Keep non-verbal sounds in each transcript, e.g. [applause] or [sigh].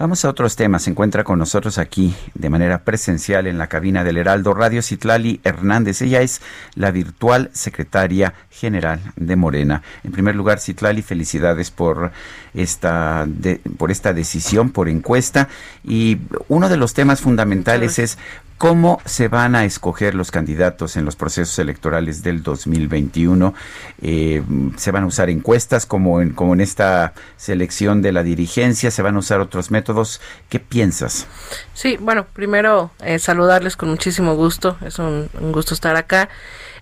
Vamos a otros temas. Se encuentra con nosotros aquí de manera presencial en la cabina del Heraldo Radio Citlali Hernández. Ella es la virtual secretaria general de Morena. En primer lugar, Citlali, felicidades por esta, por esta decisión, por encuesta. Y uno de los temas fundamentales es ¿Cómo se van a escoger los candidatos en los procesos electorales del 2021? Eh, ¿Se van a usar encuestas como en, como en esta selección de la dirigencia? ¿Se van a usar otros métodos? ¿Qué piensas? Sí, bueno, primero eh, saludarles con muchísimo gusto. Es un gusto estar acá.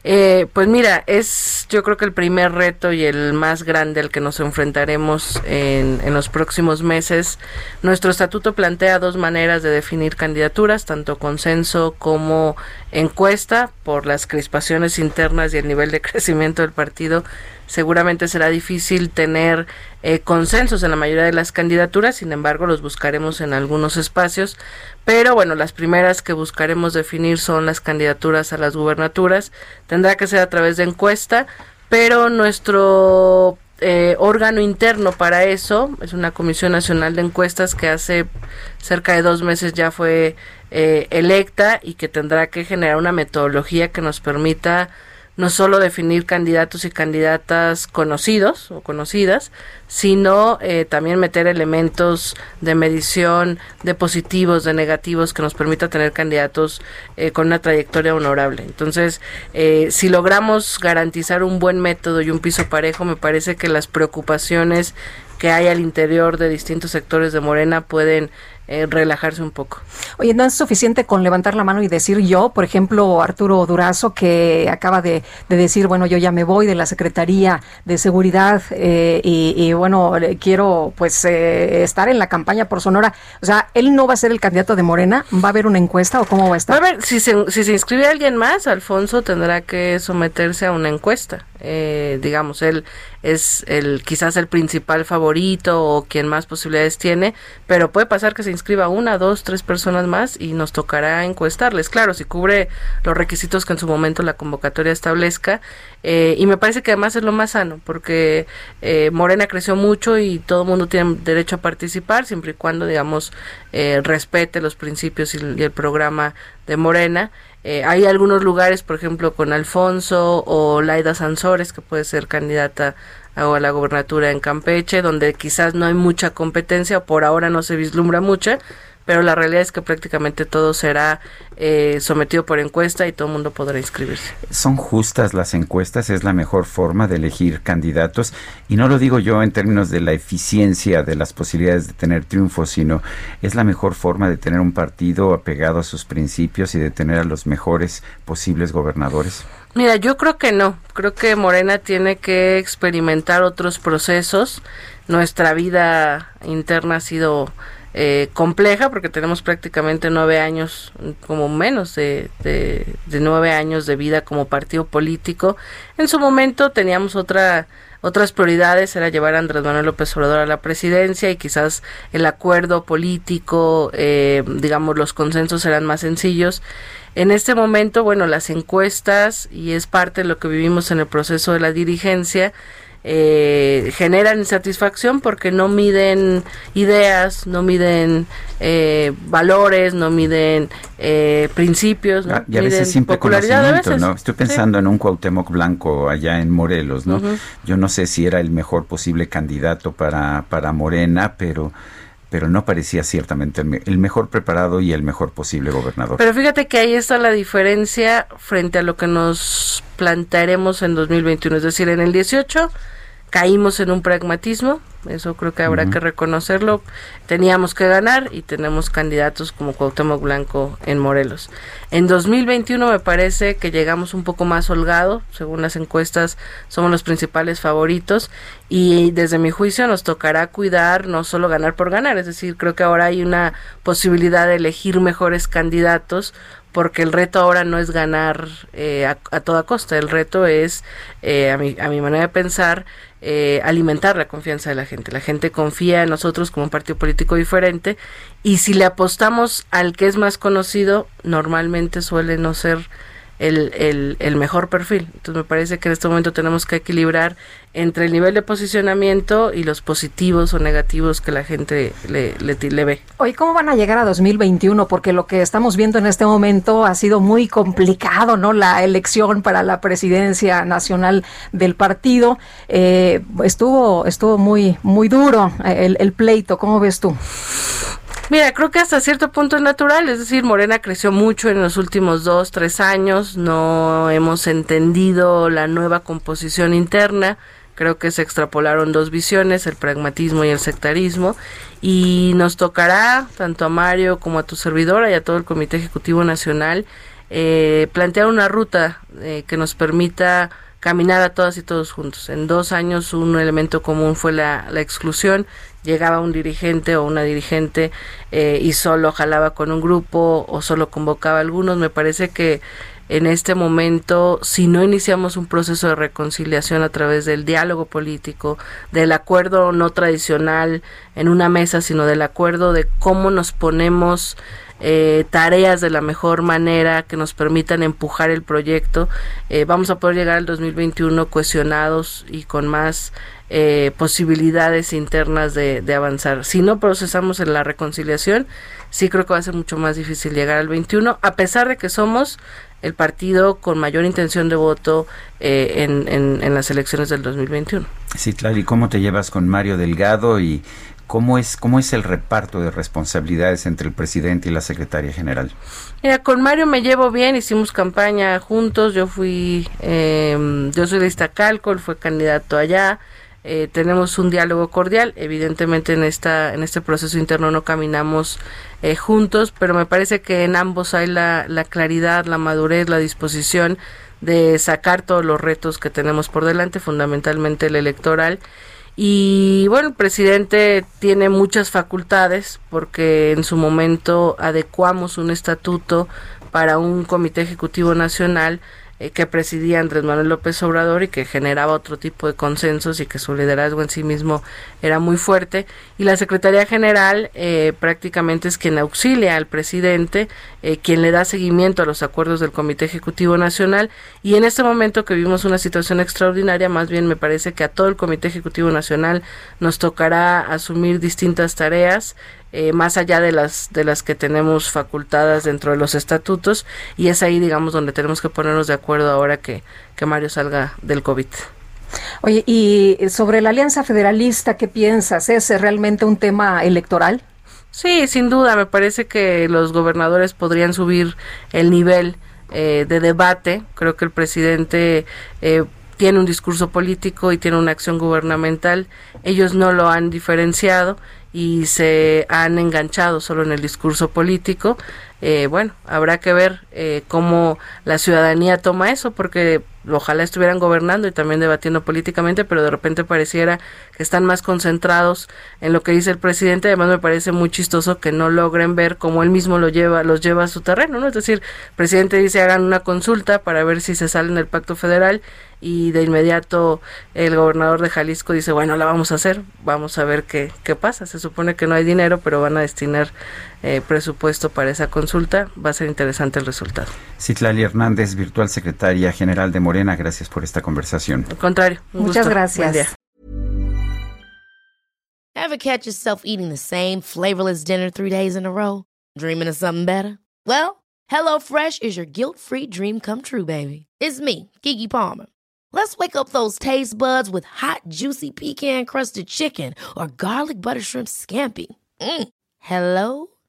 Eh, pues mira, es yo creo que el primer reto y el más grande al que nos enfrentaremos en, en los próximos meses. Nuestro estatuto plantea dos maneras de definir candidaturas, tanto consenso como encuesta, por las crispaciones internas y el nivel de [laughs] crecimiento del partido seguramente será difícil tener eh, consensos en la mayoría de las candidaturas, sin embargo los buscaremos en algunos espacios, pero bueno, las primeras que buscaremos definir son las candidaturas a las gubernaturas, tendrá que ser a través de encuesta, pero nuestro eh, órgano interno para eso es una comisión nacional de encuestas que hace cerca de dos meses ya fue eh, electa y que tendrá que generar una metodología que nos permita no solo definir candidatos y candidatas conocidos o conocidas, sino eh, también meter elementos de medición de positivos, de negativos, que nos permita tener candidatos eh, con una trayectoria honorable. Entonces, eh, si logramos garantizar un buen método y un piso parejo, me parece que las preocupaciones que hay al interior de distintos sectores de Morena pueden eh, relajarse un poco. Oye, no es suficiente con levantar la mano y decir yo, por ejemplo, Arturo Durazo, que acaba de, decir, bueno, yo ya me voy de la Secretaría de Seguridad eh, y, bueno, quiero pues eh, estar en la campaña por Sonora. O sea, él no va a ser el candidato de Morena, ¿va a haber una encuesta o cómo va a estar? a ver, si se, si se inscribe alguien más, Alfonso tendrá que someterse a una encuesta. digamos, él es el quizás el principal favorito o quien más posibilidades tiene, pero puede pasar que se inscriba una, dos, tres personas más y nos tocará encuestarles. Claro, si cubre los requisitos que en su momento la convocatoria establezca. Eh, y me parece que además es lo más sano, porque eh, Morena creció mucho y todo el mundo tiene derecho a participar, siempre y cuando, digamos, eh, respete los principios y, el programa de Morena. Eh, hay algunos lugares, por ejemplo, con Alfonso o Laida Sansores, que puede ser candidata a la gobernatura en Campeche, donde quizás no hay mucha competencia, por ahora no se vislumbra mucha, pero la realidad es que prácticamente todo será eh, sometido por encuesta y todo el mundo podrá inscribirse. ¿Son justas las encuestas? ¿Es la mejor forma de elegir candidatos? Y no lo digo yo en términos de la eficiencia de las posibilidades de tener triunfo, sino es la mejor forma de tener un partido apegado a sus principios y de tener a los mejores posibles gobernadores. Mira, yo creo que no. Creo que Morena tiene que experimentar otros procesos. Nuestra vida interna ha sido eh, compleja porque tenemos prácticamente nueve años, como menos de, de, nueve años de vida como partido político. En su momento teníamos otra otras prioridades era llevar a Andrés Manuel López Obrador a la presidencia y quizás el acuerdo político, eh, digamos, los consensos eran más sencillos. En este momento, bueno, las encuestas, y es parte de lo que vivimos en el proceso de la dirigencia, eh, generan insatisfacción porque no miden ideas, no miden eh, valores, no miden eh, principios, ¿no? y a veces simple conocimiento, ¿no? Estoy pensando en un Cuauhtémoc Blanco allá en Morelos, ¿no? Yo no sé si era el mejor posible candidato para, para Morena, pero pero no parecía ciertamente el, mejor preparado y el mejor posible gobernador. Pero fíjate que ahí está la diferencia frente a lo que nos plantearemos en 2021, es decir, en el 18 caímos en un pragmatismo, eso creo que habrá que reconocerlo. Teníamos que ganar y tenemos candidatos como Cuauhtémoc Blanco en Morelos. En 2021 me parece que llegamos un poco más holgado, según las encuestas somos los principales favoritos y desde mi juicio nos tocará cuidar no solo ganar por ganar, es decir, creo que ahora hay una posibilidad de elegir mejores candidatos porque el reto ahora no es ganar eh, a, toda costa, el reto es, eh, a, mi, a mi manera de pensar, eh, alimentar la confianza de la gente. La gente confía en nosotros como un partido político diferente y si le apostamos al que es más conocido, normalmente suele no ser el, el, el, mejor perfil. Entonces me parece que en este momento tenemos que equilibrar entre el nivel de posicionamiento y los positivos o negativos que la gente le, le, ve. Hoy, ¿cómo van a llegar a 2021? Porque lo que estamos viendo en este momento ha sido muy complicado, ¿no? La elección para la presidencia nacional del partido eh, estuvo, estuvo muy, muy duro eh, el, el pleito. ¿Cómo ves tú? Mira, creo que hasta cierto punto es natural, es decir, Morena creció mucho en los últimos dos, tres años, no hemos entendido la nueva composición interna, creo que se extrapolaron dos visiones, el pragmatismo y el sectarismo, y nos tocará, tanto a Mario como a tu servidora y a todo el Comité Ejecutivo Nacional, eh, plantear una ruta eh, que nos permita caminar a todas y todos juntos. En dos años un elemento común fue la, la exclusión llegaba un dirigente o una dirigente eh, y solo jalaba con un grupo o solo convocaba a algunos. Me parece que en este momento, si no iniciamos un proceso de reconciliación a través del diálogo político, del acuerdo no tradicional en una mesa, sino del acuerdo de cómo nos ponemos eh, tareas de la mejor manera que nos permitan empujar el proyecto, eh, vamos a poder llegar al 2021 cohesionados y con más eh, posibilidades internas de, avanzar. Si no procesamos en la reconciliación, sí creo que va a ser mucho más difícil llegar al 21, a pesar de que somos el partido con mayor intención de voto eh, en, en, las elecciones del 2021. Sí, claro, ¿y cómo te llevas con Mario Delgado y ¿Cómo es, ¿Cómo es el reparto de responsabilidades entre el presidente y la secretaria general? Mira, con Mario me llevo bien, hicimos campaña juntos, yo fui, eh, yo soy de Iztacalco, él fue candidato allá, eh, tenemos un diálogo cordial. Evidentemente en esta en este proceso interno no caminamos eh, juntos, pero me parece que en ambos hay la, la claridad, la madurez, la disposición de sacar todos los retos que tenemos por delante, fundamentalmente el electoral. Y bueno, el presidente tiene muchas facultades porque en su momento adecuamos un estatuto para un comité ejecutivo nacional eh, que presidía Andrés Manuel López Obrador y que generaba otro tipo de consensos y que su liderazgo en sí mismo era muy fuerte. Y la Secretaría General eh, prácticamente es quien auxilia al presidente, eh, quien le da seguimiento a los acuerdos del Comité Ejecutivo Nacional. Y en este momento que vimos una situación extraordinaria, más bien me parece que a todo el Comité Ejecutivo Nacional nos tocará asumir distintas tareas eh, más allá de las de las que tenemos facultadas dentro de los estatutos y es ahí digamos donde tenemos que ponernos de acuerdo ahora que, que Mario salga del COVID. Oye, y sobre la Alianza Federalista, ¿qué piensas? ¿Es realmente un tema electoral? Sí, sin duda, me parece que los gobernadores podrían subir el nivel eh, de debate. Creo que el presidente eh, tiene un discurso político y tiene una acción gubernamental. Ellos no lo han diferenciado y se han enganchado solo en el discurso político. Eh, bueno, habrá que ver eh, cómo la ciudadanía toma eso, porque ojalá estuvieran gobernando y también debatiendo políticamente, pero de repente pareciera que están más concentrados en lo que dice el presidente. Además, me parece muy chistoso que no logren ver cómo él mismo lo lleva, los lleva a su terreno, ¿no? Es decir, el presidente dice hagan una consulta para ver si se salen del pacto federal y de inmediato el gobernador de Jalisco dice, bueno, la vamos a hacer, vamos a ver qué, qué pasa. Se supone que no hay dinero, pero van a destinar eh, presupuesto para esa consulta. Va a ser interesante el resultado. Citlali Hernández, virtual secretaria general de Morena, gracias por esta conversación. Al contrario, muchas gracias. Ever catch yourself eating the same flavorless dinner three days in a row? Dreaming of something better? Well, HelloFresh is your guilt-free dream come true, baby. It's me, Kiki Palmer. Let's wake up those taste buds with hot, juicy pecan crusted chicken or garlic butter shrimp scampi. Mm. Hello